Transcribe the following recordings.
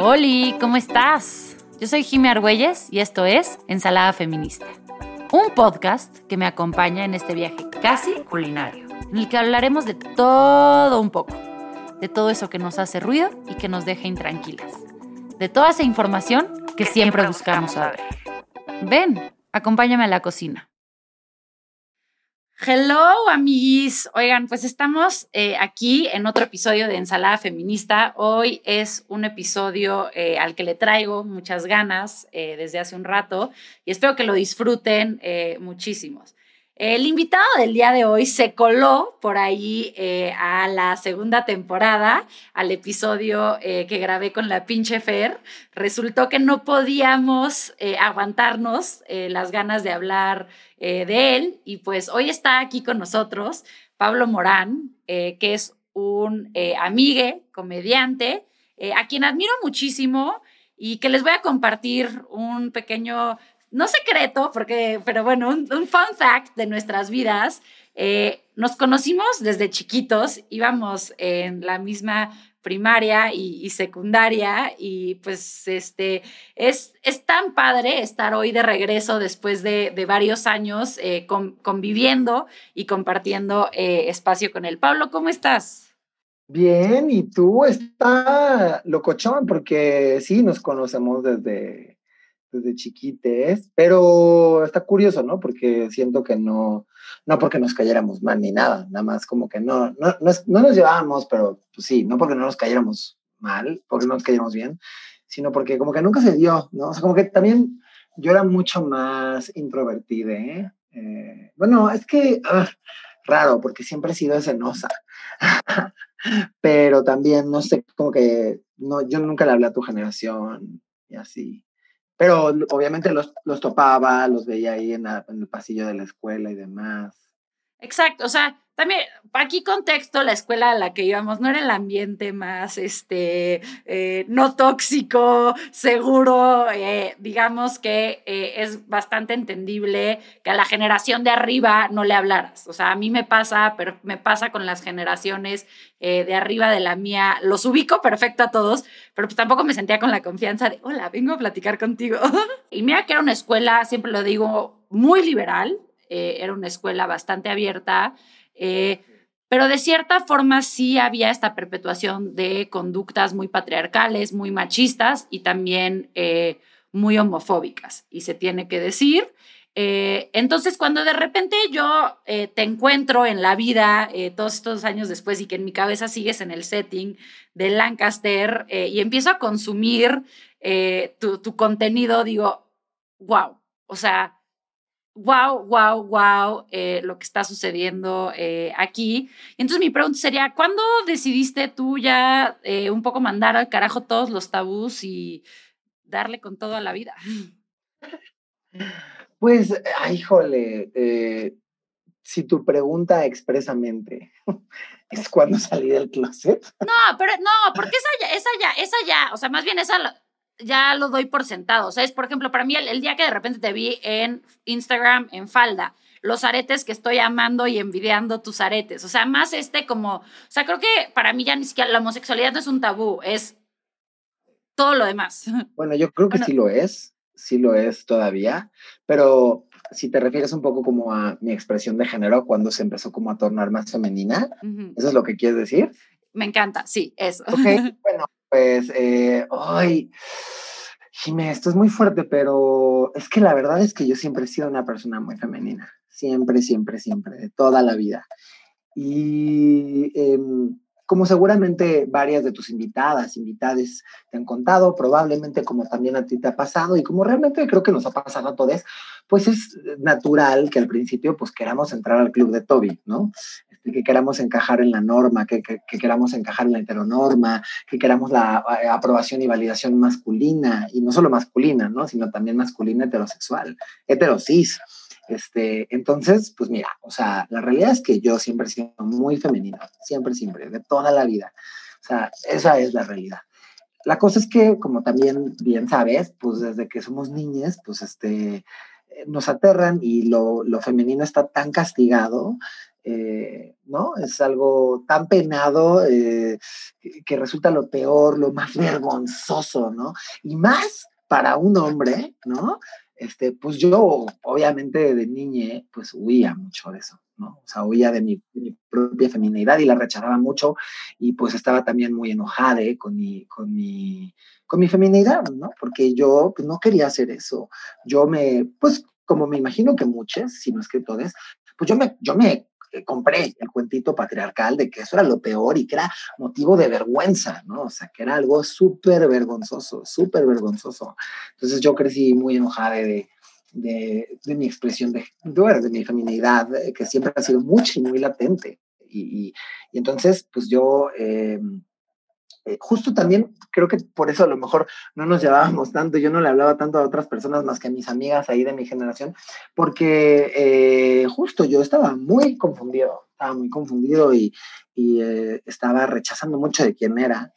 Hola, ¿cómo estás? Yo soy Jimmy Argüelles y esto es Ensalada Feminista, un podcast que me acompaña en este viaje casi culinario, en el que hablaremos de todo un poco, de todo eso que nos hace ruido y que nos deja intranquilas, de toda esa información que, siempre buscamos saber. Ven, acompáñame a la cocina. Hello, amiguis. Oigan, pues estamos eh, aquí en otro episodio de Ensalada Feminista. Hoy es un episodio eh, al que le traigo muchas ganas eh, desde hace un rato y espero que lo disfruten muchísimos. El invitado del día de hoy se coló por ahí eh, a la segunda temporada, al episodio eh, que grabé con la pinche Fer. Resultó que no podíamos eh, aguantarnos las ganas de hablar de él y pues hoy está aquí con nosotros Pablo Morán, que es un amigue, comediante, a quien admiro muchísimo y que les voy a compartir un pequeño no secreto, porque, pero bueno, un, fun fact de nuestras vidas. Eh, nos conocimos desde chiquitos, íbamos en la misma primaria y, secundaria y pues este es, es, tan padre estar hoy de regreso después de, varios años eh, conviviendo y compartiendo eh, espacio con él. Pablo, ¿cómo estás? Bien, y tú está locochón porque sí, nos conocemos desde desde chiquites, pero está curioso, ¿no? Porque siento que no, no porque nos cayéramos mal ni nada, nada más como que no, no, no, no nos llevábamos, pero pues sí, no porque no nos cayéramos mal, porque no nos cayéramos bien, sino porque como que nunca se dio, ¿no? O sea, como que también yo era mucho más introvertida, eh bueno, es que ah, raro, porque siempre he sido escenosa, pero también, no sé, como que no, yo nunca le hablé a tu generación y así. Pero obviamente los, los topaba, los veía ahí en, en el pasillo de la escuela y demás. Exacto, o sea, también, aquí contexto, la escuela a la que íbamos no era el ambiente más, este, eh, no tóxico, seguro, eh, digamos que eh, es bastante entendible que a la generación de arriba no le hablaras. O sea, a mí me pasa, pero me pasa con las generaciones de arriba de la mía, los ubico perfecto a todos, pero pues tampoco me sentía con la confianza de, hola, vengo a platicar contigo. y mira que era una escuela, siempre lo digo, muy liberal, era una escuela bastante abierta. Eh, pero de cierta forma sí había esta perpetuación de conductas muy patriarcales, muy machistas y también eh, muy homofóbicas, y se tiene que decir. Eh, entonces, cuando de repente yo te encuentro en la vida todos estos años después y que en mi cabeza sigues en el setting de Lancaster y empiezo a consumir tu, tu contenido, digo, wow, o sea, wow, wow, wow, eh, lo que está sucediendo eh, aquí. Entonces mi pregunta sería, ¿cuándo decidiste tú ya eh, un poco mandar al carajo todos los tabús y darle con todo a la vida? Pues, ay, híjole, si tu pregunta expresamente es cuando salí del closet. No, pero no, porque esa ya, esa ya, esa ya, o sea, más bien esa ya lo doy por sentado. O sea, es, por ejemplo, para mí el, día que de repente te vi en Instagram en falda, los aretes que estoy amando y envidiando tus aretes. O sea, más este como, o sea, creo que para mí ya ni siquiera la homosexualidad no es un tabú, es todo lo demás. Bueno, yo creo que sí lo es, sí lo es todavía, pero si te refieres un poco como a mi expresión de género cuando se empezó como a tornar más femenina, ¿eso es lo que quieres decir? Me encanta, sí, eso. Ok, bueno, pues, eh, ay, Jimé, esto es muy fuerte, pero es que la verdad es que yo siempre he sido una persona muy femenina, siempre, siempre, siempre, de toda la vida. Y em, como seguramente varias de tus invitadas, invitades te han contado, probablemente como también a ti te ha pasado y como realmente creo que nos ha pasado a todos, pues es natural que al principio pues queramos entrar al club de Toby, ¿no? Este, que queramos encajar en la norma, que, que, queramos encajar en la heteronorma, que queramos la eh, aprobación y validación masculina, y no solo masculina, ¿no? Sino también masculina heterosexual, heterosis. Este, entonces, pues mira, o sea, la realidad es que yo siempre he sido muy femenina, siempre, siempre, de toda la vida. O sea, esa es la realidad. La cosa es que, como también bien sabes, pues desde que somos niñas, pues este, nos aterran y lo, lo femenino está tan castigado eh, ¿no? Es algo tan penado eh, que resulta lo peor, lo más vergonzoso, ¿no? Y más para un hombre, ¿no? Este, pues yo, obviamente, de niña, pues huía mucho de eso, ¿no? O sea, huía de mi, propia feminidad y la rechazaba mucho y pues estaba también muy enojada con, mi, con, mi, con mi feminidad, ¿no? Porque yo pues, no quería hacer eso. Yo me, pues como me imagino que muchas, si no es que todas, pues yo me, yo me compré el cuentito patriarcal de que eso era lo peor y que era motivo de vergüenza, ¿no? O sea, que era algo súper vergonzoso, súper vergonzoso. Entonces yo crecí muy enojada de, de, de mi expresión de, de, mi feminidad, eh, que siempre ha sido mucho y muy latente. Y, y, entonces, pues yo... Eh, eh, justo también creo que por eso a lo mejor no nos llevábamos tanto, yo no le hablaba tanto a otras personas más que a mis amigas ahí de mi generación, porque eh, justo yo estaba muy confundido, estaba muy confundido y, y eh, estaba rechazando mucho de quién era.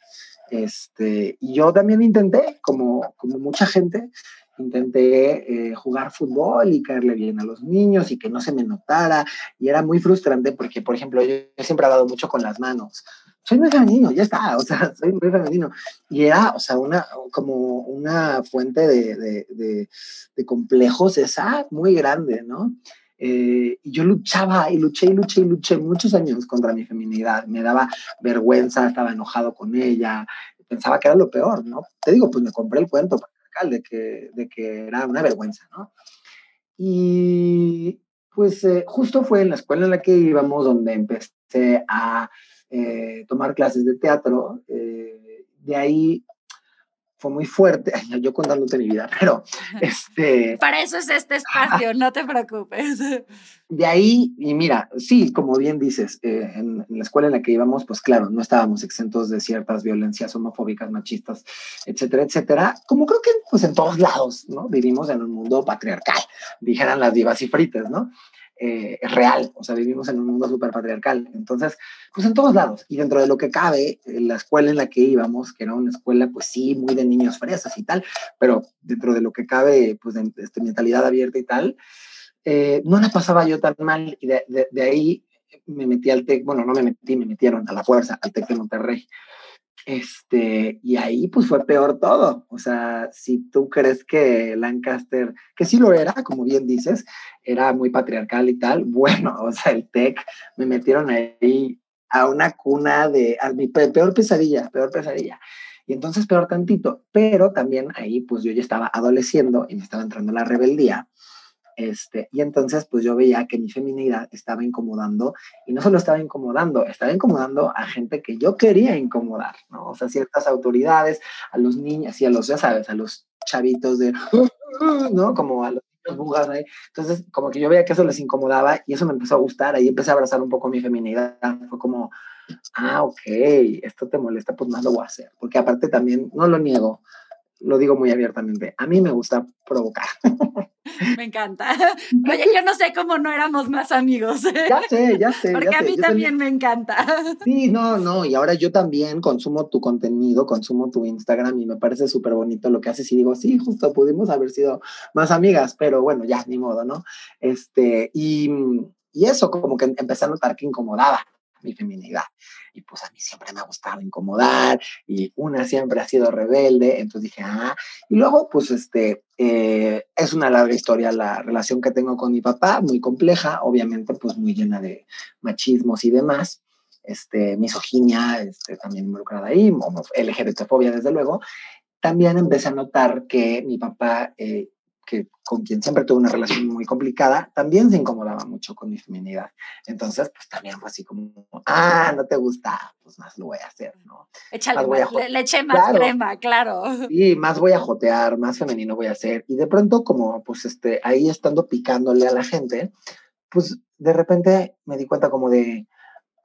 Este, y yo también intenté, como, como mucha gente, intenté jugar fútbol y caerle bien a los niños y que no se me notara. Y era muy frustrante porque, por ejemplo, yo, siempre he dado mucho con las manos soy muy femenino, ya está, o sea, soy muy femenino. Y era, o sea, una, como una fuente de, de, de, complejos esa muy grande, ¿no? Eh, y yo luchaba y luché y luché y luché muchos años contra mi feminidad. Me daba vergüenza, estaba enojado con ella, pensaba que era lo peor, ¿no? Te digo, pues me compré el cuento de que, de que era una vergüenza, ¿no? Y pues eh, justo fue en la escuela en la que íbamos donde empecé a eh, tomar clases de teatro. Eh, de ahí fue muy fuerte, yo contándote mi vida, pero este... Para eso es este espacio, no te preocupes. De ahí, y mira, sí, como bien dices, eh, en, la escuela en la que íbamos, pues claro, no estábamos exentos de ciertas violencias homofóbicas, machistas, etcétera, etcétera, como creo que pues en todos lados, ¿no? Vivimos en un mundo patriarcal, dijeran las divas y fritas, ¿no? Eh, real, o sea, vivimos en un mundo súper patriarcal. Entonces, pues en todos lados. Y dentro de lo que cabe, la escuela en la que íbamos, que era una escuela, pues sí, muy de niños fresas y tal, pero dentro de lo que cabe, pues de, este, mentalidad abierta y tal, eh, no la pasaba yo tan mal. Y de, de, de ahí me metí al TEC, bueno, no me metí, me metieron a la fuerza al TEC de Monterrey. Este, y ahí pues fue peor todo. O sea, si tú crees que Lancaster, que sí lo era, como bien dices, era muy patriarcal y tal, bueno, o sea, el TEC me metieron ahí a una cuna de, a mi peor pesadilla, peor pesadilla. Y entonces peor tantito, pero también ahí pues yo ya estaba adoleciendo y me estaba entrando la rebeldía este, y entonces, pues yo veía que mi feminidad estaba incomodando, y no solo estaba incomodando, estaba incomodando a gente que yo quería incomodar, ¿no? O sea, ciertas autoridades, a los niños y a los, ya sabes, a los chavitos de, ¿no? Como a los bugas ahí. Entonces, como que yo veía que eso les incomodaba y eso me empezó a gustar, ahí empecé a abrazar un poco mi feminidad. Fue como, ah, ok, esto te molesta, pues más lo voy a hacer. Porque aparte también, no lo niego, lo digo muy abiertamente, a mí me gusta provocar. Me encanta. Oye, yo no sé cómo no éramos más amigos. Ya sé, ya sé. Porque a mí también, me encanta. Sí, no, no, y ahora yo también consumo tu contenido, consumo tu Instagram y me parece súper bonito lo que haces y digo, sí, justo pudimos haber sido más amigas, pero bueno, ya, ni modo, ¿no? Este, y, y eso como que empecé a notar que incomodaba mi feminidad. Y pues a mí siempre me ha gustado incomodar y una siempre ha sido rebelde, entonces dije, ah, y luego pues este, eh, es una larga historia la relación que tengo con mi papá, muy compleja, obviamente pues muy llena de machismos y demás. Este, misoginia este, también involucrada ahí, LGBTfobia desde luego, también empecé a notar que mi papá eh, que con quien siempre tuve una relación muy complicada, también se incomodaba mucho con mi feminidad. Entonces, pues también fue así como, ah, no te gusta, pues más lo voy a hacer, ¿no? Échale más, le, eché más crema, claro. Y más voy a jotear, más femenino voy a hacer. Y de pronto, como pues este, ahí estando picándole a la gente, pues de repente me di cuenta como de,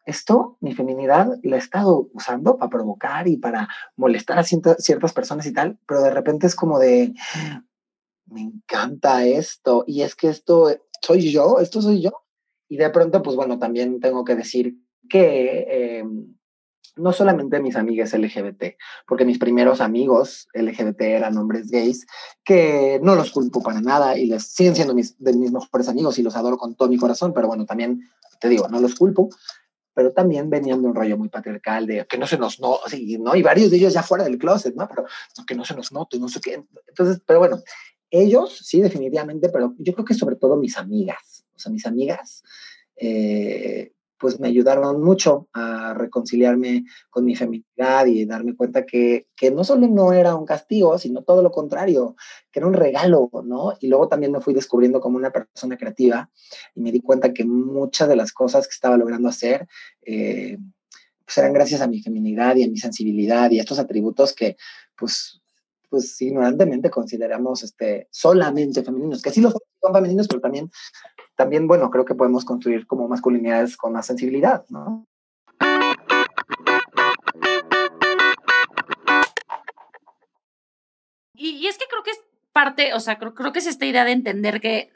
esto, mi feminidad, la he estado usando para provocar y para molestar a ciertas personas y tal, pero de repente es como de, me encanta esto, y es que esto soy yo, esto soy yo. Y de pronto, pues bueno, también tengo que decir que em, no solamente mis amigas LGBT, porque mis primeros amigos LGBT eran hombres gays, que no los culpo para nada y les siguen siendo mis, de mis mejores amigos y los adoro con todo mi corazón, pero bueno, también te digo, no los culpo, pero también venían de un rollo muy patriarcal, de que no se nos note, ¿no? Y varios de ellos ya fuera del closet, ¿no? Pero que no se nos note, no sé qué. Entonces, pero bueno, ellos sí, definitivamente, pero yo creo que sobre todo mis amigas, o sea, mis amigas, eh, pues me ayudaron mucho a reconciliarme con mi feminidad y darme cuenta que, que, no solo no era un castigo, sino todo lo contrario, que era un regalo, ¿no? Y luego también me fui descubriendo como una persona creativa y me di cuenta que muchas de las cosas que estaba logrando hacer, eh, pues eran gracias a mi feminidad y a mi sensibilidad y a estos atributos que, pues, pues ignorantemente consideramos este, solamente femeninos, que sí los son femeninos, pero también también, bueno, creo que podemos construir como masculinidades con más sensibilidad, ¿no? Y, es que creo que es parte, o sea, creo, creo que es esta idea de entender que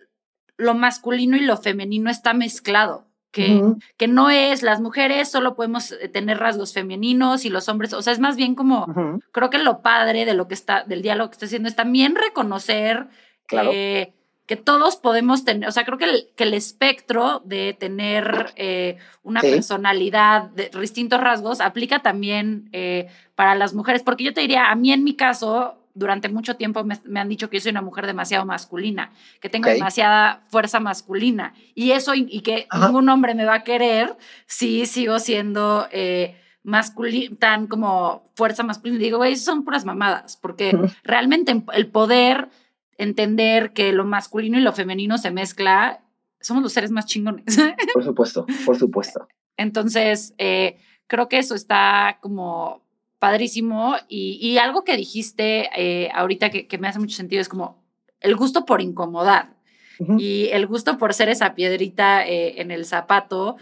lo masculino y lo femenino está mezclado. Que, que, no es las mujeres solo podemos eh, tener rasgos femeninos y los hombres, o sea, es más bien como, creo que lo padre de lo que está, del diálogo que está haciendo es también reconocer claro. eh, que todos podemos tener, o sea, creo que el, que el espectro de tener eh, una personalidad de distintos rasgos aplica también eh, para las mujeres, porque yo te diría, a mí en mi caso, durante mucho tiempo me, han dicho que yo soy una mujer demasiado masculina, que tengo demasiada fuerza masculina, y eso, y, que ningún hombre me va a querer si sigo siendo... Eh, masculina, tan como fuerza masculina. Digo, güey, son puras mamadas, porque realmente el poder entender que lo masculino y lo femenino se mezcla, somos los seres más chingones. Por supuesto, por supuesto. Entonces, eh, creo que eso está como padrísimo y, algo que dijiste eh, ahorita que, me hace mucho sentido es como el gusto por incomodar y el gusto por ser esa piedrita eh, en el zapato.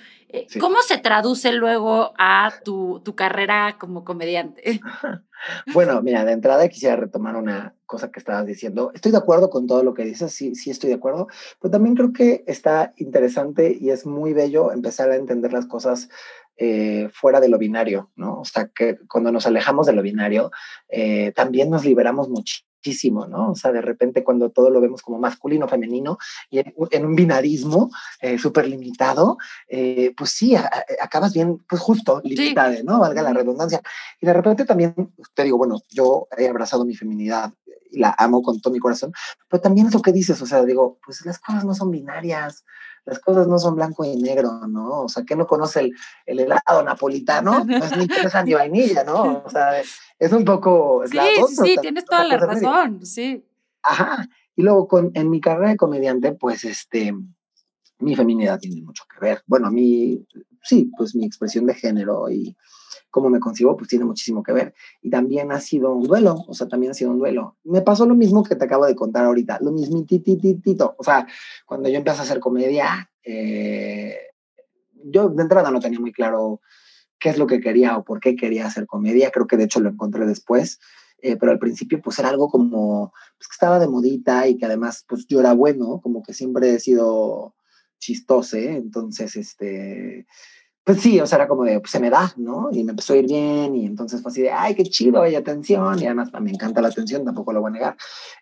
¿Cómo se traduce luego a tu, tu carrera como comediante? Bueno, mira, de entrada quisiera retomar una cosa que estabas diciendo. Estoy de acuerdo con todo lo que dices, sí, sí estoy de acuerdo, pero también creo que está interesante y es muy bello empezar a entender las cosas eh, fuera de lo binario, ¿no? O sea, que cuando nos alejamos de lo binario, eh, también nos liberamos muchísimo ¿no? O sea, de repente cuando todo lo vemos como masculino, femenino, y en, un binarismo eh, súper limitado, eh, pues sí, acabas bien, pues justo, limitado, ¿no? Valga la redundancia. Y de repente también, te digo, bueno, yo he abrazado mi feminidad la amo con todo mi corazón, pero también es lo que dices, o sea, digo, pues las cosas no son binarias, las cosas no son blanco y negro, ¿no? O sea, ¿qué no conoce el, el helado napolitano? No es ni fresa ni vainilla, ¿no? O sea, es un poco... Sí, sí, sí, tienes toda la razón, sí. Ajá. Y luego con, en mi carrera de comediante, pues este, mi feminidad tiene mucho que ver. Bueno, mí, sí, pues mi expresión de género y cómo me concibo, pues tiene muchísimo que ver. Y también ha sido un duelo, o sea, también ha sido un duelo. Me pasó lo mismo que te acabo de contar ahorita, lo mismitititito. O sea, cuando yo empecé a hacer comedia, eh, yo de entrada no tenía muy claro qué es lo que quería o por qué quería hacer comedia. Creo que de hecho lo encontré después. Eh, pero al principio pues era algo como pues, que estaba de modita y que además pues yo era bueno, como que siempre he sido chistose, entonces este pues sí, o sea, era como de, pues se me da, ¿no? Y me empezó a ir bien y entonces fue así de, ay, qué chido, hay atención y además me encanta la atención, tampoco lo voy a negar.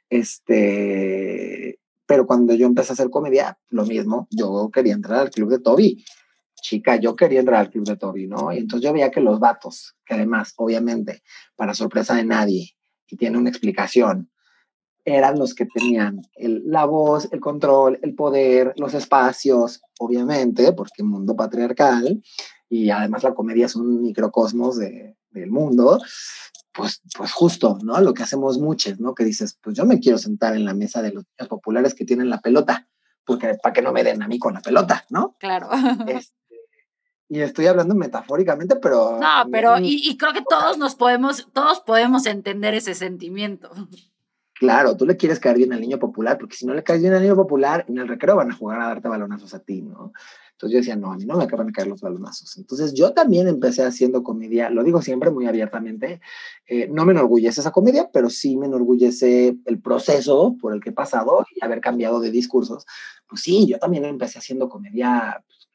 Este, pero cuando yo empecé a hacer comedia, lo mismo, yo quería entrar al club de Toby. Chica, yo quería entrar al club de Toby, ¿no? Y entonces yo veía que los vatos, que además, obviamente, para sorpresa de nadie, y tiene una explicación, eran los que tenían la voz, el control, el poder, los espacios, obviamente, porque mundo patriarcal, y además la comedia es un microcosmos de, del mundo, pues, pues justo, ¿no? Lo que hacemos muchos, ¿no? Que dices, pues yo me quiero sentar en la mesa de los niños populares que tienen la pelota, porque para que no me den a mí con la pelota, ¿no? Claro. Este, y estoy hablando metafóricamente, pero... No, pero, y, y creo que todos nos podemos, todos podemos entender ese sentimiento. Claro, tú le quieres caer bien al niño popular, porque si no le caes bien al niño popular, en el recreo van a jugar a darte balonazos a ti, ¿no? Entonces yo decía, no, a mí no me acaban de caer los balonazos. Entonces yo también empecé haciendo comedia, lo digo siempre muy abiertamente, eh, no me enorgullece esa comedia, pero sí me enorgullece el proceso por el que he pasado y haber cambiado de discursos. Pues sí, yo también empecé haciendo comedia pues,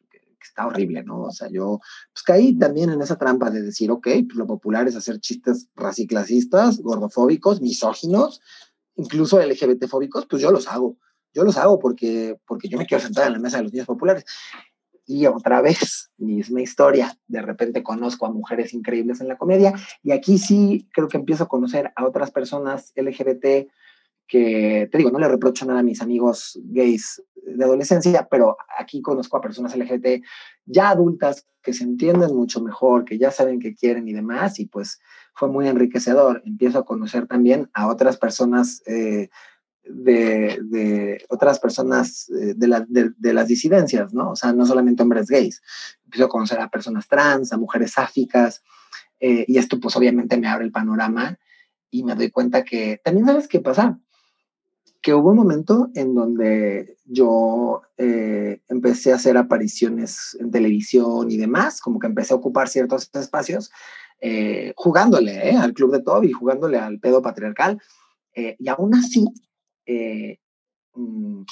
está horrible, ¿no? O sea, yo pues caí también en esa trampa de decir, ok, pues lo popular es hacer chistes raciclasistas, gordofóbicos, misóginos, incluso LGBT-fóbicos, pues yo los hago. Yo los hago porque, porque yo me quiero sentar en la mesa de los niños populares. Y otra vez, misma historia. De repente conozco a mujeres increíbles en la comedia y aquí sí creo que empiezo a conocer a otras personas LGBT que, te digo, no le reprocho nada a mis amigos gays de adolescencia, pero aquí conozco a personas LGBT ya adultas que se entienden mucho mejor, que ya saben qué quieren y demás, y pues fue muy enriquecedor. Empiezo a conocer también a otras personas eh, de, otras personas eh, de, de, las disidencias, ¿no? O sea, no solamente hombres gays. Empiezo a conocer a personas trans, a mujeres sáficas, eh, y esto pues obviamente me abre el panorama y me doy cuenta que también sabes qué pasa, que hubo un momento en donde yo eh, empecé a hacer apariciones en televisión y demás, como que empecé a ocupar ciertos espacios, jugándole al club de Toby, jugándole al pedo patriarcal, y aún así eh, mm,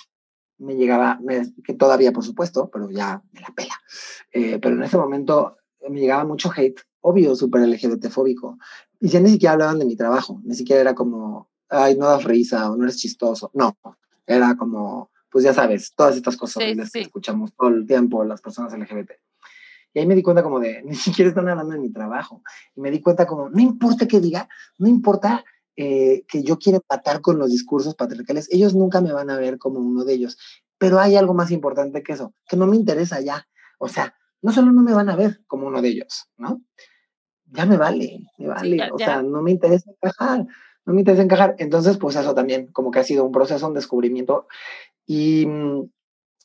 me llegaba, que todavía por supuesto, pero ya me la pela, eh, pero en ese momento me llegaba mucho hate, obvio, súper LGBT-fóbico, y ya ni siquiera hablaban de mi trabajo, ni siquiera era como, ay, no das risa o no eres chistoso, no, era como, pues ya sabes, todas estas cosas que escuchamos todo el tiempo las personas LGBT. Y ahí me di cuenta como de, ni siquiera están hablando de mi trabajo. Y me di cuenta como, no importa qué diga, no importa eh, que yo quiero empatar con los discursos patriarcales, ellos nunca me van a ver como uno de ellos. Pero hay algo más importante que eso, que no me interesa ya. O sea, no solo no me van a ver como uno de ellos, ¿no? Ya me vale, me vale. o sea, no me interesa encajar, no me interesa encajar. Entonces, pues eso también, como que ha sido un proceso, un descubrimiento. Y mm,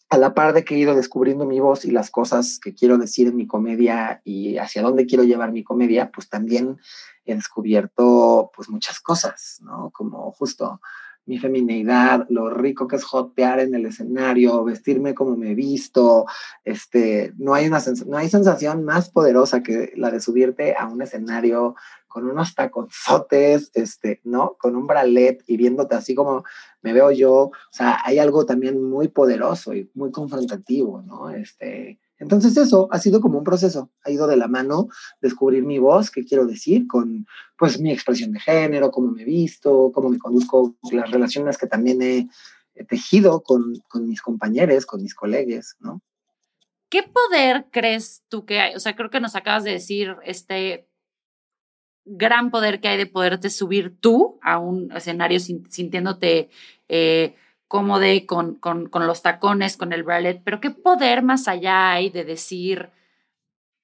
a la par de que he ido descubriendo mi voz y las cosas que quiero decir en mi comedia y hacia dónde quiero llevar mi comedia, pues también he descubierto pues muchas cosas, ¿no? Como justo mi femineidad, lo rico que es jotear en el escenario, vestirme como me he visto, este, no hay, una no hay sensación más poderosa que la de subirte a un escenario con unos taconzotes, este, ¿no? Con un bralet y viéndote así como me veo yo, o sea, hay algo también muy poderoso y muy confrontativo, ¿no? Este, entonces eso ha sido como un proceso, ha ido de la mano descubrir mi voz, qué quiero decir, con pues mi expresión de género, cómo me he visto, cómo me conduzco, las relaciones que también he, tejido con, con, mis compañeros, con mis colegas, ¿no? ¿Qué poder crees tú que hay? O sea, creo que nos acabas de decir este gran poder que hay de poderte subir tú a un escenario sintiéndote... Eh, cómodo con, con, con los tacones, con el ballet, pero qué poder más allá hay de decir,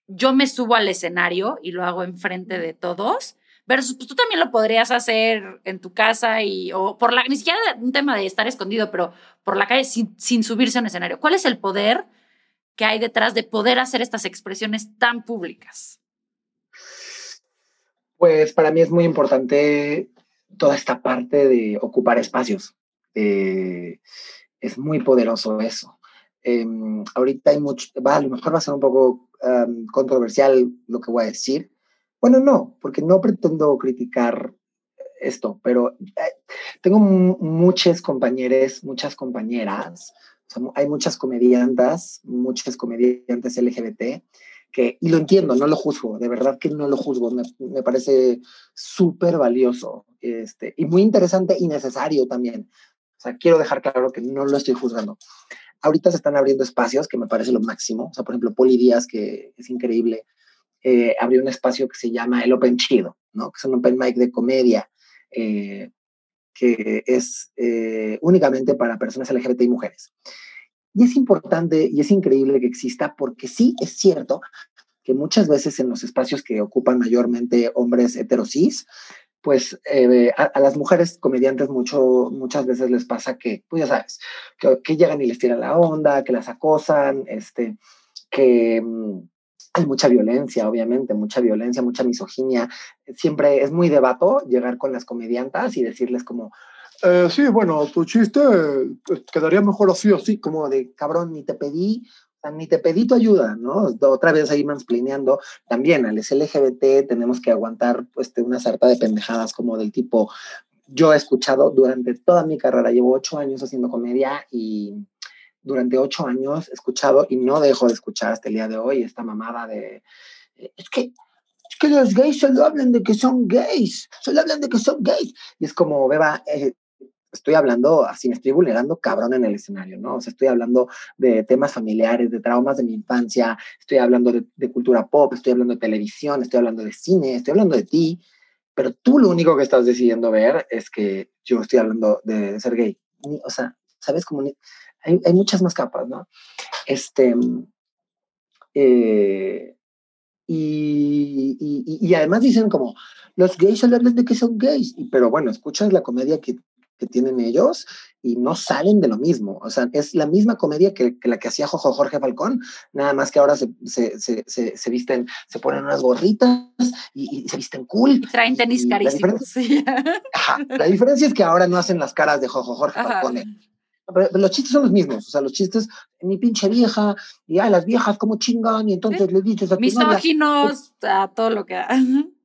yo me subo al escenario y lo hago enfrente de todos, versus pues, tú también lo podrías hacer en tu casa y, o por la, ni siquiera un tema de estar escondido, pero por la calle sin, sin subirse a un escenario. ¿Cuál es el poder que hay detrás de poder hacer estas expresiones tan públicas? Pues para mí es muy importante toda esta parte de ocupar espacios. Eh, es muy poderoso eso. Em, ahorita hay mucho, va, a lo mejor va a ser un poco controversial lo que voy a decir. Bueno, no, porque no pretendo criticar esto, pero eh, tengo muchas compañeras, muchas compañeras, hay muchas comediantas, muchas comediantes LGBT, que, y lo entiendo, no lo juzgo, de verdad que no lo juzgo, me, me parece súper valioso este, y muy interesante y necesario también sea, quiero dejar claro que no lo estoy juzgando. Ahorita se están abriendo espacios que me parece lo máximo. O sea, por ejemplo, Poli Díaz, que es increíble, eh, abrió un espacio que se llama el Open Chido, ¿no? Que es un open mic de comedia eh, que es eh, únicamente para personas LGBT y mujeres. Y es importante y es increíble que exista porque sí es cierto que muchas veces en los espacios que ocupan mayormente hombres heterosis, pues eh, a, las mujeres comediantes mucho, muchas veces les pasa que, pues ya sabes, que, llegan y les tiran la onda, que las acosan, este, que mm, hay mucha violencia, obviamente, mucha violencia, mucha misoginia. Siempre es muy debato llegar con las comediantas y decirles como, eh, sí, bueno, tu chiste pues, quedaría mejor así o así, como de cabrón, ni te pedí ni te pedí tu ayuda, ¿no? Otra vez ahí mansplineando. También al LGBT tenemos que aguantar pues, una sarta de pendejadas como del tipo, yo he escuchado durante toda mi carrera, llevo ocho años haciendo comedia y durante ocho años escuchado y no dejo de escuchar hasta el día de hoy esta mamada de, eh, es que, es que los gays solo hablan de que son gays, solo hablan de que son gays. Y es como, Beba, eh, estoy hablando, así me estoy vulnerando cabrón en el escenario, ¿no? O sea, estoy hablando de temas familiares, de traumas de mi infancia, estoy hablando de, cultura pop, estoy hablando de televisión, estoy hablando de cine, estoy hablando de ti, pero tú lo único que estás decidiendo ver es que yo estoy hablando de ser gay. O sea, ¿sabes? Como hay, hay muchas más capas, ¿no? Este, eh, y, y, y, además dicen como, los gays hablan de que son gays, pero bueno, escuchas la comedia que que tienen ellos y no salen de lo mismo. O sea, es la misma comedia que, que la que hacía Jojo Jorge Falcón, nada más que ahora se, se, se, se visten, se ponen unas gorritas y, y se visten cool. Traen tenis carísimos. La, Ajá, la diferencia es que ahora no hacen las caras de Jojo Jorge Ajá. Falcón. ¿eh? Pero, los chistes son los mismos, o sea, los chistes, mi pinche vieja, y a las viejas como chingan, y entonces ¿Sí? le dices a Misóginos, a todo lo que...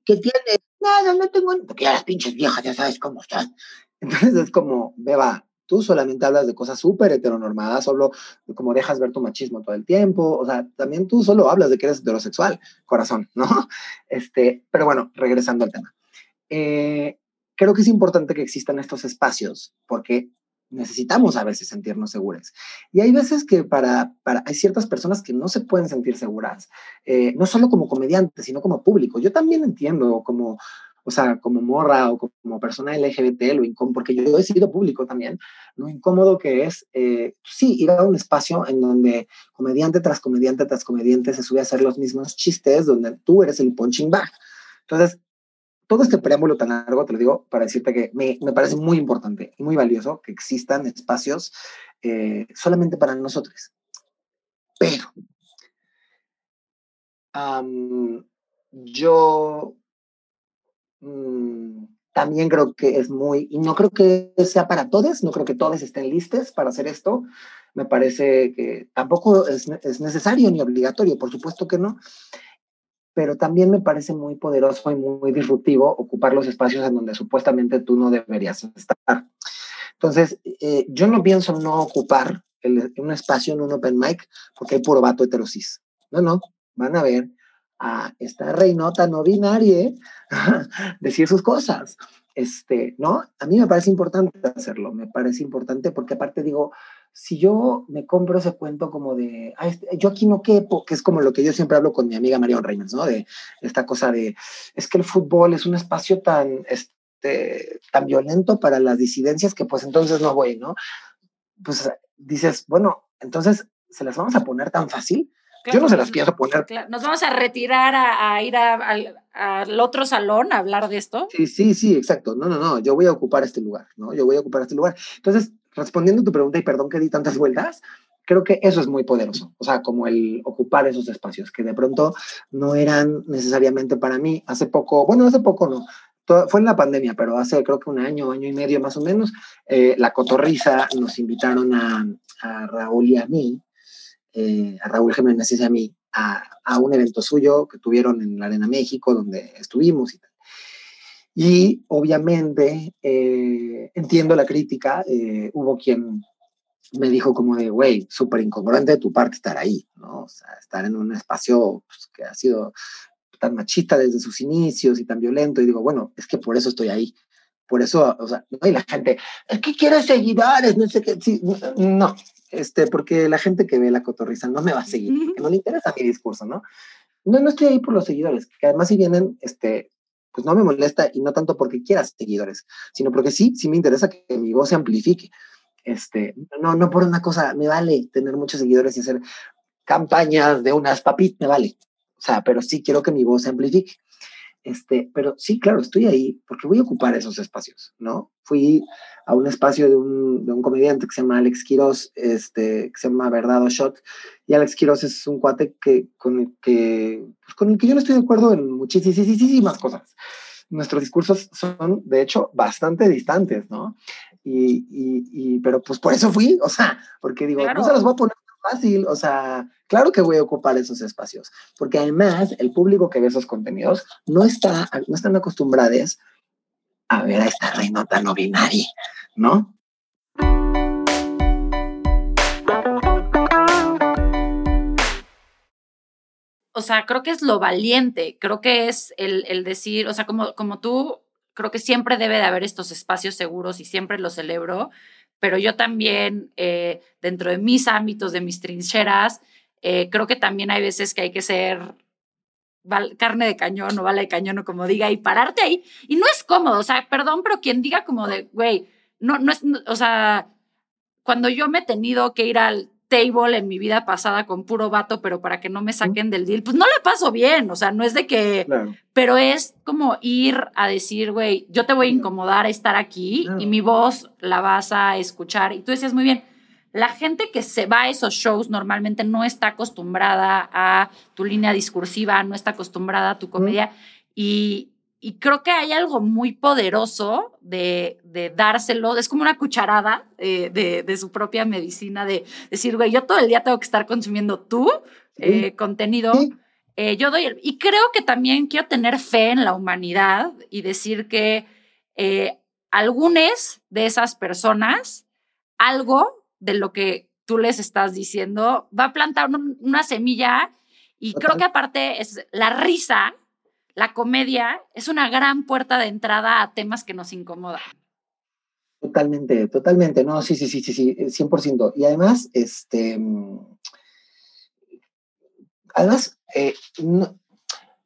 ¿Qué tiene? Nada, no tengo... Porque ya las pinches viejas ya sabes cómo están. Entonces es como, Beba, tú solamente hablas de cosas súper heteronormadas, solo como dejas ver tu machismo todo el tiempo, o sea, también tú solo hablas de que eres heterosexual, corazón, ¿no? Este, pero bueno, regresando al tema. Eh, creo que es importante que existan estos espacios porque necesitamos a veces sentirnos seguras. Y hay veces que para, para hay ciertas personas que no se pueden sentir seguras, eh, no solo como comediantes, sino como público. Yo también entiendo como o sea, como morra o como persona LGBT, lo incómodo, porque yo he sido público también, lo incómodo que es, eh, sí, ir a un espacio en donde comediante tras comediante tras comediante se sube a hacer los mismos chistes, donde tú eres el punching bag. Entonces, todo este preámbulo tan largo, te lo digo para decirte que me, me parece muy importante y muy valioso que existan espacios eh, solamente para nosotros. Pero, um, yo mmm, también creo que es muy, y no creo que sea para todos, no creo que todos estén listos para hacer esto. Me parece que tampoco es, es necesario ni obligatorio, por supuesto que no, pero también me parece muy poderoso y muy disruptivo ocupar los espacios en donde supuestamente tú no deberías estar. Entonces, eh, yo no pienso no ocupar el, un espacio en un open mic porque hay puro vato heterosis. No, no, van a ver a esta reinota no binaria decir sus cosas. Este, ¿no? A mí me parece importante hacerlo, me parece importante porque aparte digo, si yo me compro ese cuento como de, ah, este, yo aquí no quepo, que es como lo que yo siempre hablo con mi amiga Marion Reynolds, ¿no? De esta cosa de, es que el fútbol es un espacio tan, este, tan violento para las disidencias que pues entonces no voy, ¿no? Pues dices, bueno, entonces se las vamos a poner tan fácil Claro, Yo no se las pienso poner. Claro. Nos vamos a retirar a, a ir al otro salón a hablar de esto. Sí, sí, sí, exacto. No, no, no. Yo voy a ocupar este lugar, ¿no? Yo voy a ocupar este lugar. Entonces, respondiendo a tu pregunta, y perdón que di tantas vueltas, creo que eso es muy poderoso. O sea, como el ocupar esos espacios que de pronto no eran necesariamente para mí. Hace poco, bueno, hace poco no. Fue en la pandemia, pero hace creo que un año, año y medio más o menos, eh, la Cotorriza nos invitaron a, a Raúl y a mí eh, a Raúl Jiménez y a mí a, un evento suyo que tuvieron en la Arena México, donde estuvimos y tal. Y obviamente eh, entiendo la crítica, eh, hubo quien me dijo como de, güey, súper incongruente de tu parte estar ahí, ¿no? O estar en un espacio pues, que ha sido tan machista desde sus inicios y tan violento, y digo, bueno, es que por eso estoy ahí. Por eso, o sea, no, y la gente, es que quiere seguidores, no sé qué, no, este, porque la gente que ve la cotorriza no me va a seguir, no le interesa mi discurso, ¿no? No, no estoy ahí por los seguidores, que además si vienen, este, pues no me molesta y no tanto porque quieras seguidores, sino porque sí, sí me interesa que mi voz se amplifique. Este, no, no por una cosa, me vale tener muchos seguidores y hacer campañas de unas papitas, me vale. O sea, pero sí quiero que mi voz se amplifique. Este, pero sí, claro, estoy ahí porque voy a ocupar esos espacios, ¿no? Fui a un espacio de un, de un comediante que se llama Alex Quiroz, este, que se llama Verdad o Shot, y Alex Quiroz es un cuate que, con, el que, pues, con el que yo no estoy de acuerdo en muchísimas cosas. Nuestros discursos son, de hecho, bastante distantes, ¿no? Y, y, y pero pues por eso fui, o sea, porque digo, claro. no se los voy a poner fácil, o sea, claro que voy a ocupar esos espacios, porque además el público que ve esos contenidos no está, no están acostumbrados a ver a esta reinota no binaria, ¿no? O sea, creo que es lo valiente, creo que es el, el decir, o sea, como, como tú, creo que siempre debe de haber estos espacios seguros y siempre lo celebro, pero yo también, eh, dentro de mis ámbitos, de mis trincheras, eh, creo que también hay veces que hay que ser carne de cañón o bala de cañón o como diga y pararte ahí. Y no es cómodo, o sea, perdón, pero quien diga como de, güey, no, no es, o sea, cuando yo me he tenido que ir al table en mi vida pasada con puro vato, pero para que no me saquen del deal, pues no le paso bien, o sea, no es de que, pero es como ir a decir, güey, yo te voy a incomodar a estar aquí y mi voz la vas a escuchar. Y tú decías muy bien, la gente que se va a esos shows normalmente no está acostumbrada a tu línea discursiva, no está acostumbrada a tu comedia y, y creo que hay algo muy poderoso de, de dárselo, es como una cucharada eh, de, de, su propia medicina, de decir, güey, yo todo el día tengo que estar consumiendo tu eh, contenido. Eh, yo doy, el, y creo que también quiero tener fe en la humanidad y decir que algunas de esas personas, algo de lo que tú les estás diciendo, va a plantar una semilla y creo que aparte es la risa la comedia es una gran puerta de entrada a temas que nos incomodan. Totalmente, totalmente, no, sí, sí, sí, sí, sí, 100%. Y además, este, además, eh,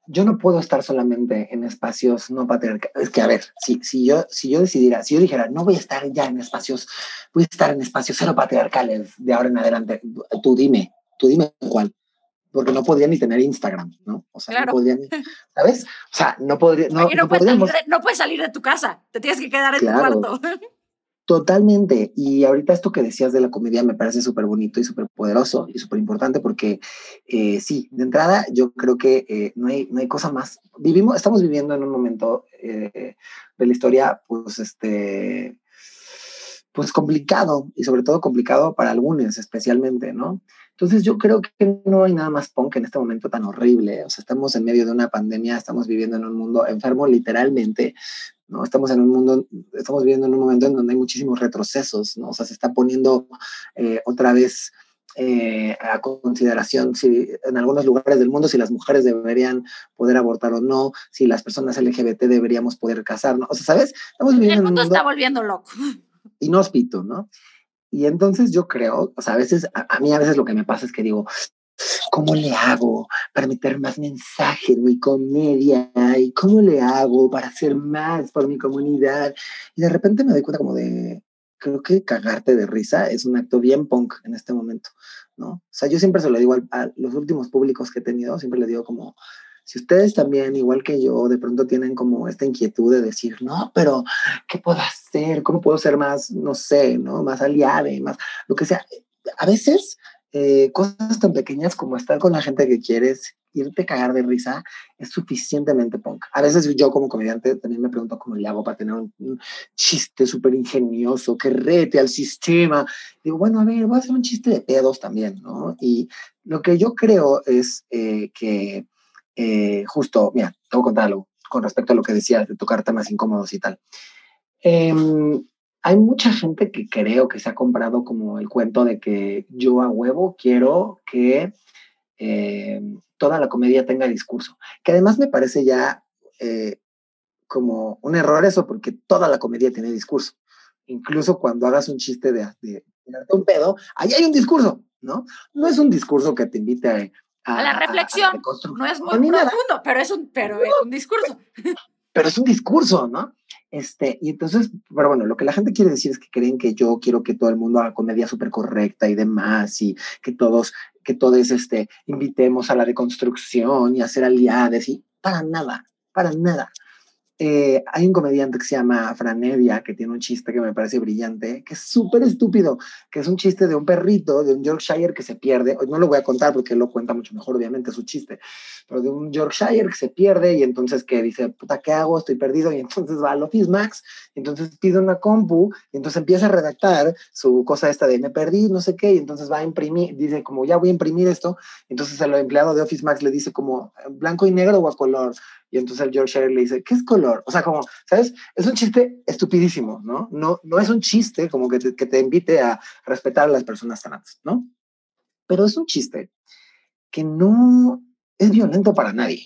yo no puedo estar solamente en espacios no patriarcales. Es que, a ver, si, si, yo, si yo decidiera, si yo dijera, no voy a estar ya en espacios, voy a estar en espacios cero patriarcales de ahora en adelante, tú dime, tú dime cuál porque no podía ni tener Instagram, ¿no? O sea, no podía ni, ¿sabes? O sea, no podría, no, no, puedes salir de, no, puedes salir de, tu casa, te tienes que quedar en tu cuarto. Totalmente. Y ahorita esto que decías de la comedia me parece súper bonito y súper poderoso y súper importante porque eh, sí, de entrada yo creo que eh, no, hay, no hay cosa más. Vivimos, estamos viviendo en un momento eh, de la historia, pues, este, pues complicado y sobre todo complicado para algunos especialmente, ¿no? Entonces yo creo que no hay nada más punk en este momento tan horrible. O sea, estamos en medio de una pandemia, estamos viviendo en un mundo enfermo literalmente, ¿no? Estamos en un mundo, estamos viviendo en un momento en donde hay muchísimos retrocesos, ¿no? O sea, se está poniendo eh, otra vez eh, a consideración si en algunos lugares del mundo si las mujeres deberían poder abortar o no, si las personas LGBT deberíamos poder casarnos. O sea, ¿sabes? Estamos viviendo El mundo, en un mundo está volviendo loco. Inhóspito, ¿no? Y entonces yo creo, o sea, a veces, a, mí a veces lo que me pasa es que digo, ¿cómo le hago para meter más mensaje en mi comedia? ¿Y cómo le hago para hacer más por mi comunidad? Y de repente me doy cuenta como de, creo que cagarte de risa es un acto bien punk en este momento, ¿no? O sea, yo siempre se lo digo a, a los últimos públicos que he tenido, siempre le digo como, si ustedes también, igual que yo, de pronto tienen como esta inquietud de decir, no, pero ¿qué puedo hacer? ¿Cómo puedo ser más, no sé, ¿no? Más aliada y más, lo que sea. A veces, eh, cosas tan pequeñas como estar con la gente que quieres, irte a cagar de risa, es suficientemente punk. A veces yo como comediante también me pregunto cómo le hago para tener un, chiste súper ingenioso, que rete al sistema. Digo, bueno, a ver, voy a hacer un chiste de pedos también, ¿no? Y lo que yo creo es eh, que eh, justo, mira, te voy a contar algo con respecto a lo que decías de tocar temas incómodos y tal. Em, hay mucha gente que creo que se ha comprado como el cuento de que yo a huevo quiero que em, toda la comedia tenga discurso, que además me parece ya eh, como un error eso, porque toda la comedia tiene discurso. Incluso cuando hagas un chiste de, de, un pedo, ahí hay un discurso, ¿no? No es un discurso que te invite a, a, la reflexión. no es muy profundo, pero es un, pero es un discurso. Pero es un discurso, ¿no? Este, y entonces, pero bueno, lo que la gente quiere decir es que creen que yo quiero que todo el mundo haga comedia súper correcta y demás, y que todos, que todos este, invitemos a la deconstrucción y a ser aliados, y para nada, para nada. Eh, hay un comediante que se llama Franevia, que tiene un chiste que me parece brillante, que es súper estúpido, que es un chiste de un perrito, de un Yorkshire que se pierde. Hoy no lo voy a contar porque él lo cuenta mucho mejor, obviamente, su chiste, pero de un Yorkshire que se pierde y entonces que dice, puta, ¿qué hago? Estoy perdido. Y entonces va al Office Max, y entonces pide una compu, y entonces empieza a redactar su cosa esta de me perdí, no sé qué, y entonces va a imprimir, dice como ya voy a imprimir esto, entonces el empleado de Office Max le dice como blanco y negro o a color, y entonces el Yorkshire le dice, ¿qué es color? O sea, como, ¿sabes? Es un chiste estupidísimo, ¿no? No, no es un chiste como que te, que te invite a respetar a las personas trans, ¿no? Pero es un chiste que no, es violento para nadie.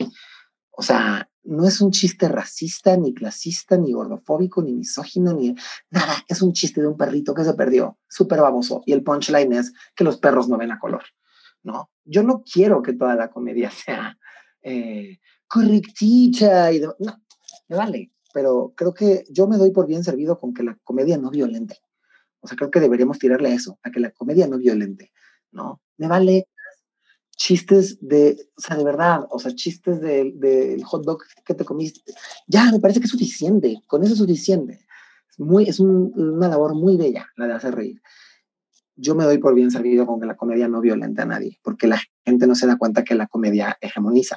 O sea, no es un chiste racista, ni clasista, ni gordofóbico, ni misógino, ni nada. Es un chiste de un perrito que se perdió, súper baboso. Y el punchline es que los perros no ven a color, ¿no? Yo no quiero que toda la comedia sea eh, correctita y No, me vale. Pero creo que yo me doy por bien servido con que la comedia no violente. O sea, creo que deberíamos tirarle a eso, a que la comedia no violente, ¿no? Me vale chistes de, o sea, de verdad, o sea, chistes del de, hot dog que te comiste. Ya, me parece que es suficiente, con eso es suficiente. Es, muy, es una labor muy bella la de hacer reír. Yo me doy por bien servido con que la comedia no violenta a nadie, porque la gente no se da cuenta que la comedia hegemoniza.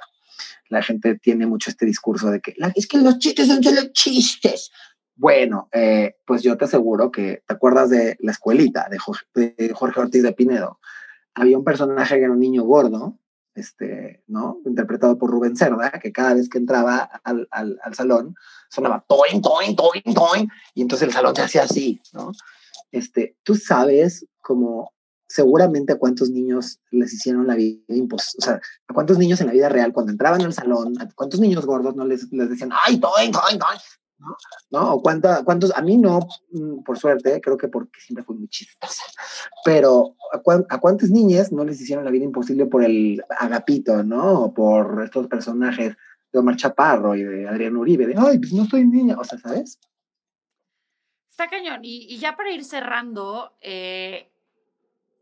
La gente tiene mucho este discurso de que es que los chistes son solo chistes. Bueno, eh, pues yo te aseguro que te acuerdas de la escuelita de de Jorge Ortiz de Pinedo había un personaje que era un niño gordo, este, ¿no? Interpretado por Rubén Cerda, que cada vez que entraba al, al, al salón sonaba toin, toin, toin, toin, y entonces el salón se hacía así, ¿no? Este, tú sabes como seguramente a cuántos niños les hicieron la vida imposible, o sea, a cuántos niños en la vida real cuando entraban al salón, a cuántos niños gordos no les, les decían, ay, toin, toin, toin, ¿no? O cuántos, a mí no, mm, por suerte, creo que porque siempre fui muy chistosa, pero ¿a, cuántas niñas no les hicieron la vida imposible por el agapito, ¿no? O por estos personajes de Omar Chaparro y de Adrián Uribe, de, ay, pues no soy niña, o sea, ¿sabes? Está cañón. Y, ya para ir cerrando, eh,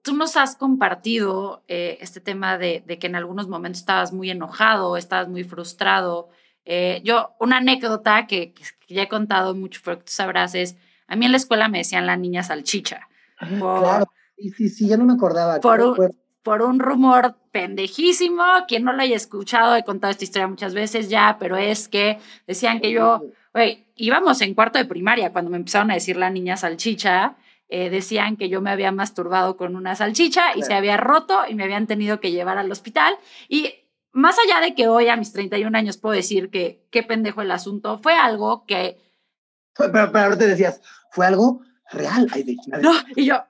tú nos has compartido eh, este tema de, de, que en algunos momentos estabas muy enojado, estabas muy frustrado. Eh, yo, una anécdota que, ya he contado mucho, pero que tú sabrás, es, a mí en la escuela me decían la niña salchicha. claro, sí, sí, sí, ya no me acordaba. Por un, por un rumor pendejísimo, quien no lo haya escuchado, he contado esta historia muchas veces ya, pero es que decían que yo, oye, íbamos en cuarto de primaria cuando me empezaron a decir la niña salchicha, eh, decían que yo me había masturbado con una salchicha y se había roto y me habían tenido que llevar al hospital. Y más allá de que hoy a mis 31 años puedo decir que qué pendejo el asunto, fue algo que... Pero, pero ahora te decías, fue algo real. no, y yo,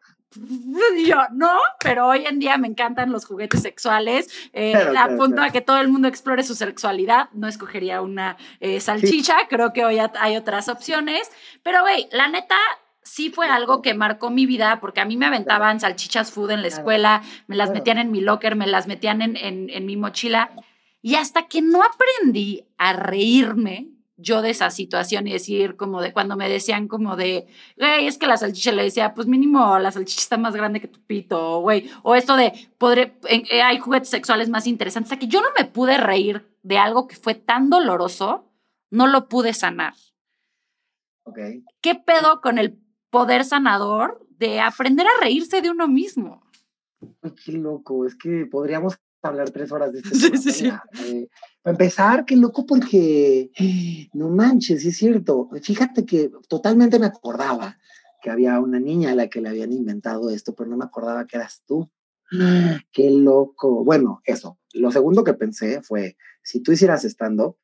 yo, no, pero hoy en día me encantan los juguetes sexuales. Eh, apunto a que todo el mundo explore su sexualidad. No escogería una eh, salchicha, creo que hoy hay otras opciones. Pero, güey, la neta, sí fue algo que marcó mi vida, porque a mí me aventaban salchichas food en la escuela, me las metían en mi locker, me las metían en, en, mi mochila. Y hasta que no aprendí a reírme yo de esa situación y decir como de cuando me decían como de, güey, es que la salchicha le decía, pues mínimo la salchicha está más grande que tu pito, güey, o esto de, podré, eh, hay juguetes sexuales más interesantes, hasta que yo no me pude reír de algo que fue tan doloroso, no lo pude sanar. Okay. ¿Qué pedo con el poder sanador de aprender a reírse de uno mismo. qué loco, es que podríamos hablar tres horas de este sí, eh, para empezar, qué loco porque, no manches, es cierto, fíjate que totalmente me acordaba que había una niña a la que le habían inventado esto, pero no me acordaba que eras tú. Qué loco. Bueno, eso. Lo segundo que pensé fue, si tú hicieras stand-up,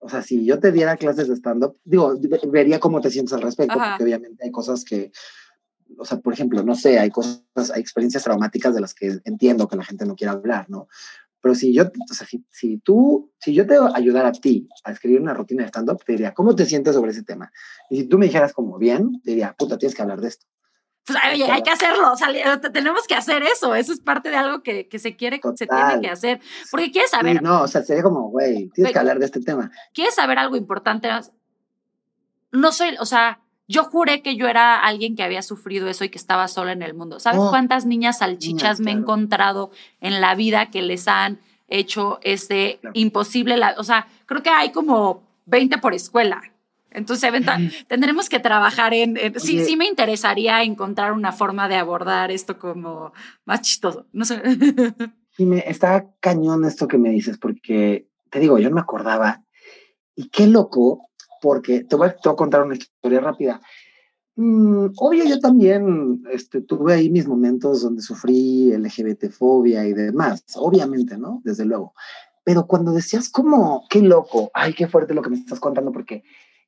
o sea, si yo te diera clases de stand-up, digo, vería cómo te sientes al respecto, porque obviamente hay cosas que, o sea, por ejemplo, no sé, hay cosas, hay experiencias traumáticas de las que entiendo que la gente no quiere hablar, ¿no? Pero si yo, o sea, si, si tú, si yo te ayudara a ti a escribir una rutina de stand-up, te diría, ¿cómo te sientes sobre ese tema? Y si tú me dijeras como bien, te diría, puta, tienes que hablar de esto. Pues, oye, hay que hacerlo, o sea, tenemos que hacer eso, eso es parte de algo que, que se quiere, se tiene que hacer, porque quieres saber... no, o sea, sería como, güey, tienes que hablar de este tema. ¿Quieres saber algo importante? No soy, o sea, yo juré que yo era alguien que había sufrido eso y que estaba sola en el mundo. ¿Sabes oh, cuántas niñas salchichas me he encontrado en la vida que les han hecho ese imposible, o sea, creo que hay como 20 por escuela. Entonces, tendremos que trabajar en, sí, sí me interesaría encontrar una forma de abordar esto como más chistoso. No sé. Sí, me está cañón esto que me dices, porque te digo, yo no me acordaba. Y qué loco, porque te voy a, contar una historia rápida. Mm, obvio, yo también este, tuve ahí mis momentos donde sufrí LGBT-fobia y demás, obviamente, ¿no? Desde luego. Pero cuando decías como, qué loco, ay, qué fuerte lo que me estás contando, porque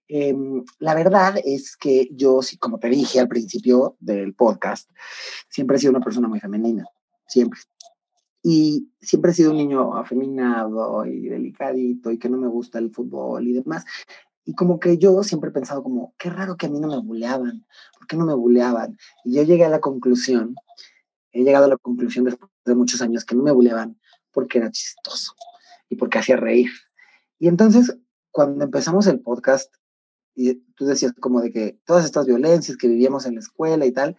Em, la verdad es que yo, como te dije al principio del podcast, siempre he sido una persona muy femenina, siempre. y siempre he sido un niño afeminado y delicadito y que no me gusta el fútbol y demás. Y como que yo siempre he pensado como, qué raro que a mí no me buleaban, ¿por qué no me buleaban? Y yo llegué a la conclusión, he llegado a la conclusión después de muchos años que no me buleaban porque era chistoso y porque hacía reír. Y entonces, cuando empezamos el podcast, y tú decías como de que todas estas violencias que vivíamos en la escuela y tal,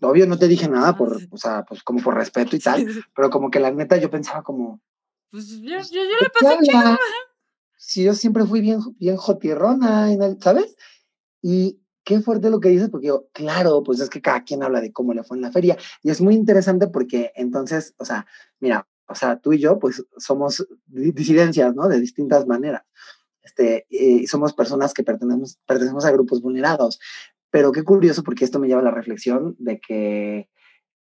obvio no te dije nada por, o sea, pues como por respeto y tal, pero como que la neta yo pensaba como... Pues yo, yo, yo le pasé chido. Si yo siempre fui bien, bien jotirrona, ¿sabes? Y qué fuerte lo que dices, porque yo, claro, pues es que cada quien habla de cómo le fue en la feria. Y es muy interesante porque entonces, o sea, mira, o sea, tú y yo, pues somos disidencias, ¿no? De distintas maneras. Este, y somos personas que pertenecemos, pertenecemos a grupos vulnerados. Pero qué curioso, porque esto me lleva a la reflexión de que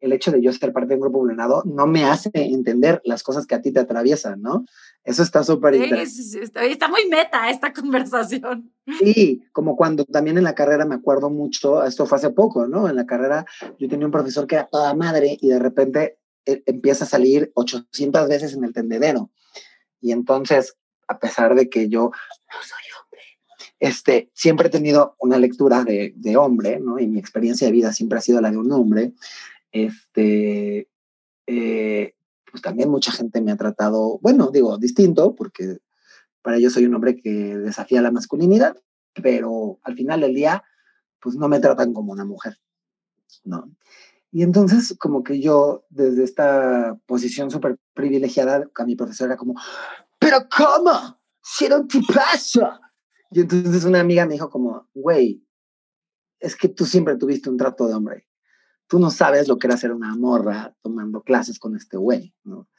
el hecho de yo ser parte de un grupo vulnerado no me hace entender las cosas que a ti te atraviesan, ¿no? Eso está súper interesante. está, muy meta esta conversación. Sí, como cuando también en la carrera me acuerdo mucho, esto fue hace poco, ¿no? En la carrera yo tenía un profesor que era toda madre y de repente eh, empieza a salir 800 veces en el tendedero. Y entonces, a pesar de que yo no soy este, siempre he tenido una lectura de, de, hombre, ¿no? Y mi experiencia de vida siempre ha sido la de un hombre. Este, eh, pues también mucha gente me ha tratado, bueno, digo, distinto, porque para ellos soy un hombre que desafía la masculinidad, pero al final del día, pues no me tratan como una mujer, ¿no? Y entonces, como que yo, desde esta posición súper privilegiada, a mi profesora era como, ¿pero cómo? Si era un tipazo, y entonces una amiga me dijo como, güey, es que tú siempre tuviste un trato de hombre. Tú no sabes lo que era ser una morra tomando clases con este güey, ¿no?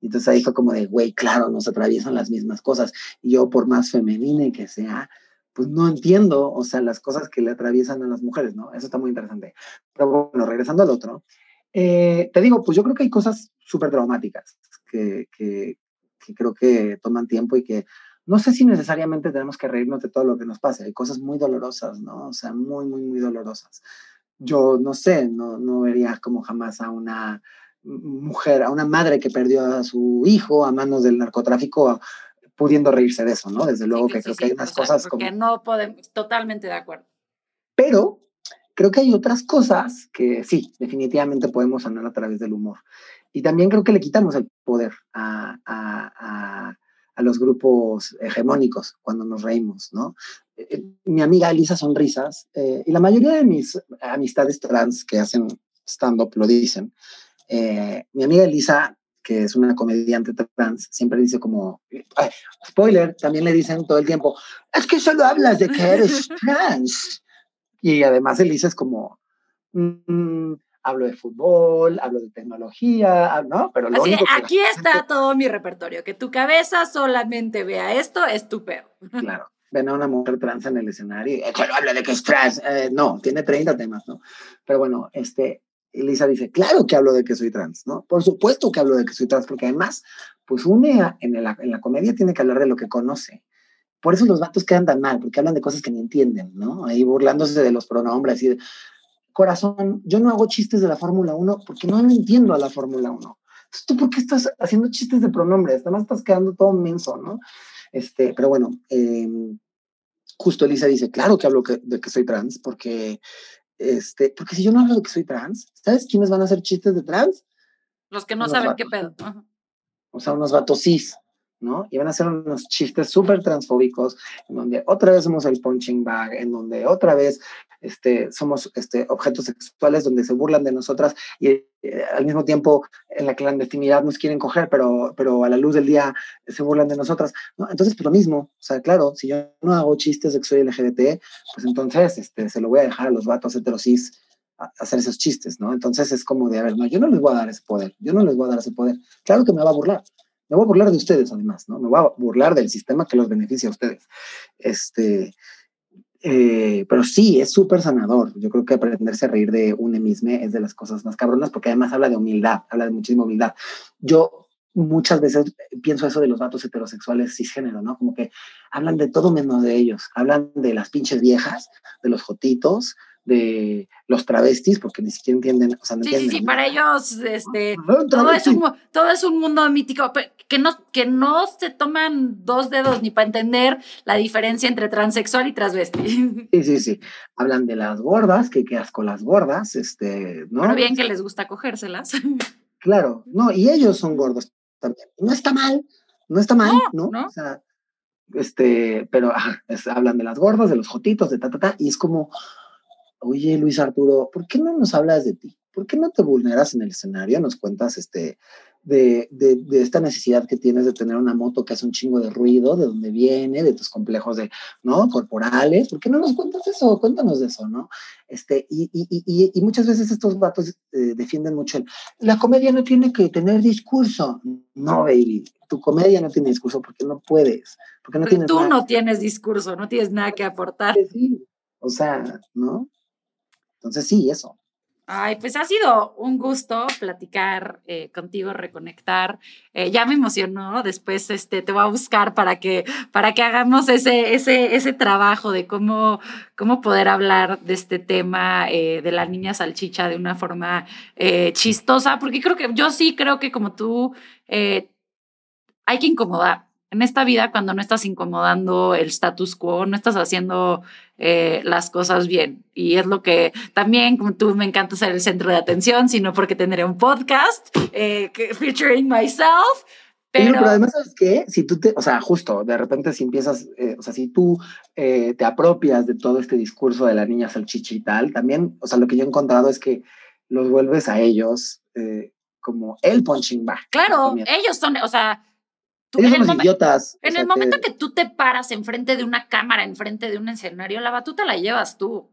Entonces ahí fue como de, güey, claro, nos atraviesan las mismas cosas. Y yo, por más femenina que sea, pues no entiendo, o sea, las cosas que le atraviesan a las mujeres, ¿no? Eso está muy interesante. Pero bueno, regresando al otro, eh, te digo, pues yo creo que hay cosas súper traumáticas que, que creo que toman tiempo y que no sé si necesariamente tenemos que reírnos de todo lo que nos pasa. Hay cosas muy dolorosas, ¿no? O sea, muy, muy, muy dolorosas. Yo no sé, no, no vería como jamás a una mujer, a una madre que perdió a su hijo a manos del narcotráfico pudiendo reírse de eso, ¿no? Desde luego que creo que hay unas cosas como... Que no podemos, totalmente de acuerdo. Pero creo que hay otras cosas que sí, definitivamente podemos sanar a través del humor. Y también creo que le quitamos el poder a, a a los grupos hegemónicos cuando nos reímos, ¿no? Eh, eh, mi amiga Elisa Sonrisas eh, y la mayoría de mis amistades trans que hacen stand-up lo dicen. mi amiga Elisa, que es una comediante trans, siempre dice como, spoiler, también le dicen todo el tiempo, es que solo hablas de que eres trans. Y además Elisa es como, mm, hablo de fútbol, hablo de tecnología, ¿no? Pero lo aquí está todo mi repertorio, que tu cabeza solamente vea esto, es tu peor. Claro, ven a una mujer trans en el escenario, solo habla de que es trans, eh, no, tiene 30 temas, ¿no? Pero bueno, este, Elisa dice, claro que hablo de que soy trans, ¿no? Por supuesto que hablo de que soy trans, porque además, pues une en, la, en la comedia tiene que hablar de lo que conoce. Por eso los vatos quedan tan mal, porque hablan de cosas que ni entienden, ¿no? Ahí burlándose de los pronombres y de, corazón, yo no hago chistes de la Fórmula 1 porque no entiendo a la Fórmula 1. Entonces, ¿tú por qué estás haciendo chistes de pronombres? Además estás quedando todo menso, ¿no? Este, pero bueno, em, justo Elisa dice, claro que hablo de que soy trans, porque, este, porque si yo no hablo de que soy trans, ¿sabes quiénes van a hacer chistes de trans? Los que no saben qué pedo. O sea, unos vatos cis, ¿no? Y van a hacer unos chistes súper transfóbicos, en donde otra vez somos el punching bag, en donde otra vez este, somos este, objetos sexuales, donde se burlan de nosotras y eh, al mismo tiempo en la clandestinidad nos quieren coger, pero, pero a la luz del día se burlan de nosotras, ¿no? Entonces, pues lo mismo, o sea, claro, si yo no hago chistes de que soy LGBT, pues entonces este, se lo voy a dejar a los vatos heterosis hacer esos chistes, ¿no? Entonces es como de, a ver, no, yo no les voy a dar ese poder, yo no les voy a dar ese poder. Claro que me va a burlar, me voy a burlar de ustedes, además, ¿no? Me voy a burlar del sistema que los beneficia a ustedes. Este, eh, pero sí, es súper sanador. Yo creo que aprenderse a reír de un emisme es de las cosas más cabronas, porque además habla de humildad, habla de muchísima humildad. Yo muchas veces pienso eso de los vatos heterosexuales cisgénero, ¿no? Como que hablan de todo menos de ellos. Hablan de las pinches viejas, de los jotitos, de los travestis, porque ni siquiera entienden, o sea, no Sí, entienden. sí, sí, ¿no? para ellos, este, todo es, un, todo es un mundo mítico, que no, que no se toman dos dedos ni para entender la diferencia entre transexual y transvesti. Sí, sí, sí. Hablan de las gordas, que qué asco las gordas, este, ¿no? Pero bien que les gusta cogérselas. Claro, no, y ellos son gordos también. No está mal, no está mal, ¿no? no. O sea, este, pero ajá, es- hablan de las gordas, de los jotitos, de ta, ta, ta, y es como, oye, Luis Arturo, ¿por qué no nos hablas de ti? ¿Por qué no te vulneras en el escenario? Nos cuentas, este, de, de, de esta necesidad que tienes de tener una moto que hace un chingo de ruido, de dónde viene, de tus complejos de, ¿no? Corporales. ¿Por qué no nos cuentas eso? Cuéntanos de eso, ¿no? Este, y, y, y- y, muchas veces estos vatos eh, defienden mucho el, la comedia no tiene que tener discurso. No, baby, tu comedia no tiene discurso porque no puedes, porque no Porque tienes tú nada no tienes discurso, no tienes nada que aportar. que decir. O sea, ¿no? Entonces sí, eso. Ay, pues ha sido un gusto platicar eh, contigo, reconectar. Eh, ya me emocionó. Después este, te voy a buscar para que, para que hagamos ese, ese, ese trabajo de cómo, cómo poder hablar de este tema eh, de la niña salchicha de una forma chistosa, porque creo que yo sí creo que como tú hay que incomodar. En esta vida, cuando no estás incomodando el status quo, no estás haciendo eh, las cosas bien. Y es lo que también, como tú, me encanta ser el centro de atención, sino porque tendré un podcast eh, featuring myself. Pero, además, ¿sabes qué? Si tú te, o sea, justo, de repente si empiezas, eh, o sea, si tú eh, te apropias de todo este discurso de la niña salchicha y tal, también, o sea, lo que yo he encontrado es que los vuelves a ellos eh, como el punching bag. claro, ellos son, o sea, tú- Ellos en, el los momen- idiotas. o en sea, el momento que tú te paras enfrente de una cámara, enfrente de un escenario, la batuta la llevas tú.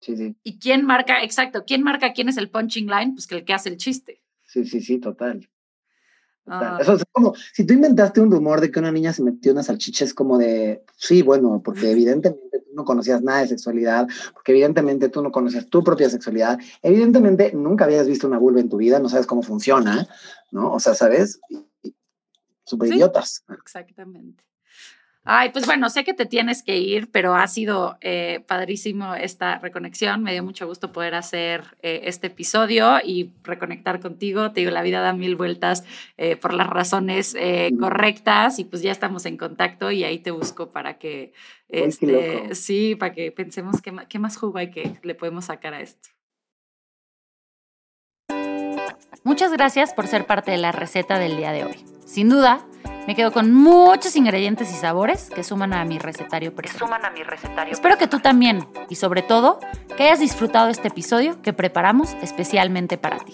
Sí, sí, ¿Y quién marca, exacto, quién marca quién es el punching line? Pues que el que hace el chiste. sí, sí, sí, total. total. Ah. Eso es como, si tú inventaste un rumor de que una niña se metió una salchicha, es como de, sí, bueno, porque evidentemente tú no conocías nada de sexualidad, porque evidentemente tú no conocías tu propia sexualidad, evidentemente nunca habías visto una vulva en tu vida, no sabes cómo funciona, ¿no? O sea, ¿sabes? Y- Súper Sí. idiotas. Exactamente. Ay, pues bueno, sé que te tienes que ir, pero ha sido eh, padrísimo esta reconexión. Me dio mucho gusto poder hacer eh, este episodio y reconectar contigo. Te digo, la vida da mil vueltas eh, por las razones correctas y pues ya estamos en contacto y ahí te busco para que, este, sí, para que pensemos qué, qué más jugo hay que le podemos sacar a esto. Muchas gracias por ser parte de la receta del día de hoy. Sin duda, me quedo con muchos ingredientes y sabores que suman a mi recetario personal. Suman a mi recetario. Espero que tú también y sobre todo que hayas disfrutado este episodio que preparamos especialmente para ti.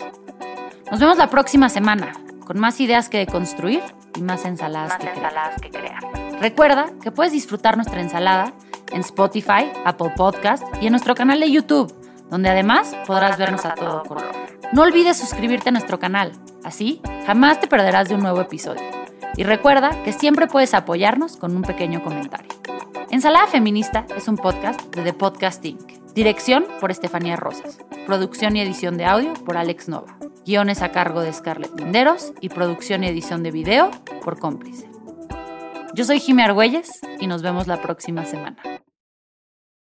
Nos vemos la próxima semana con más ideas que deconstruir y más ensaladas Más que crear. ensaladas que crear. Recuerda que puedes disfrutar nuestra ensalada en Spotify, Apple Podcast y en nuestro canal de YouTube, donde además podrás vernos a todo color. No olvides suscribirte a nuestro canal, así jamás te perderás de un nuevo episodio. Y recuerda que siempre puedes apoyarnos con un pequeño comentario. Ensalada Feminista es un podcast de The Podcast Inc. Dirección por Estefanía Rosas. Producción y edición de audio por Alex Nova. Guiones a cargo de Scarlett Linderos y producción y edición de video por Cómplice. Yo soy Jimmy Argüelles y nos vemos la próxima semana.